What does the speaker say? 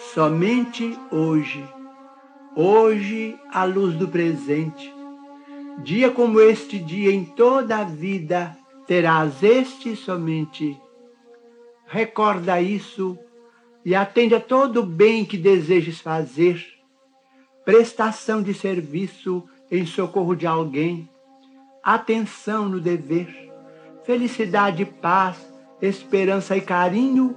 somente hoje, hoje a luz do presente. Dia como este dia em toda a vida terás este somente. Recorda isso e atende a todo o bem que desejes fazer. Prestação de serviço em socorro de alguém, atenção no dever, felicidade, paz, esperança e carinho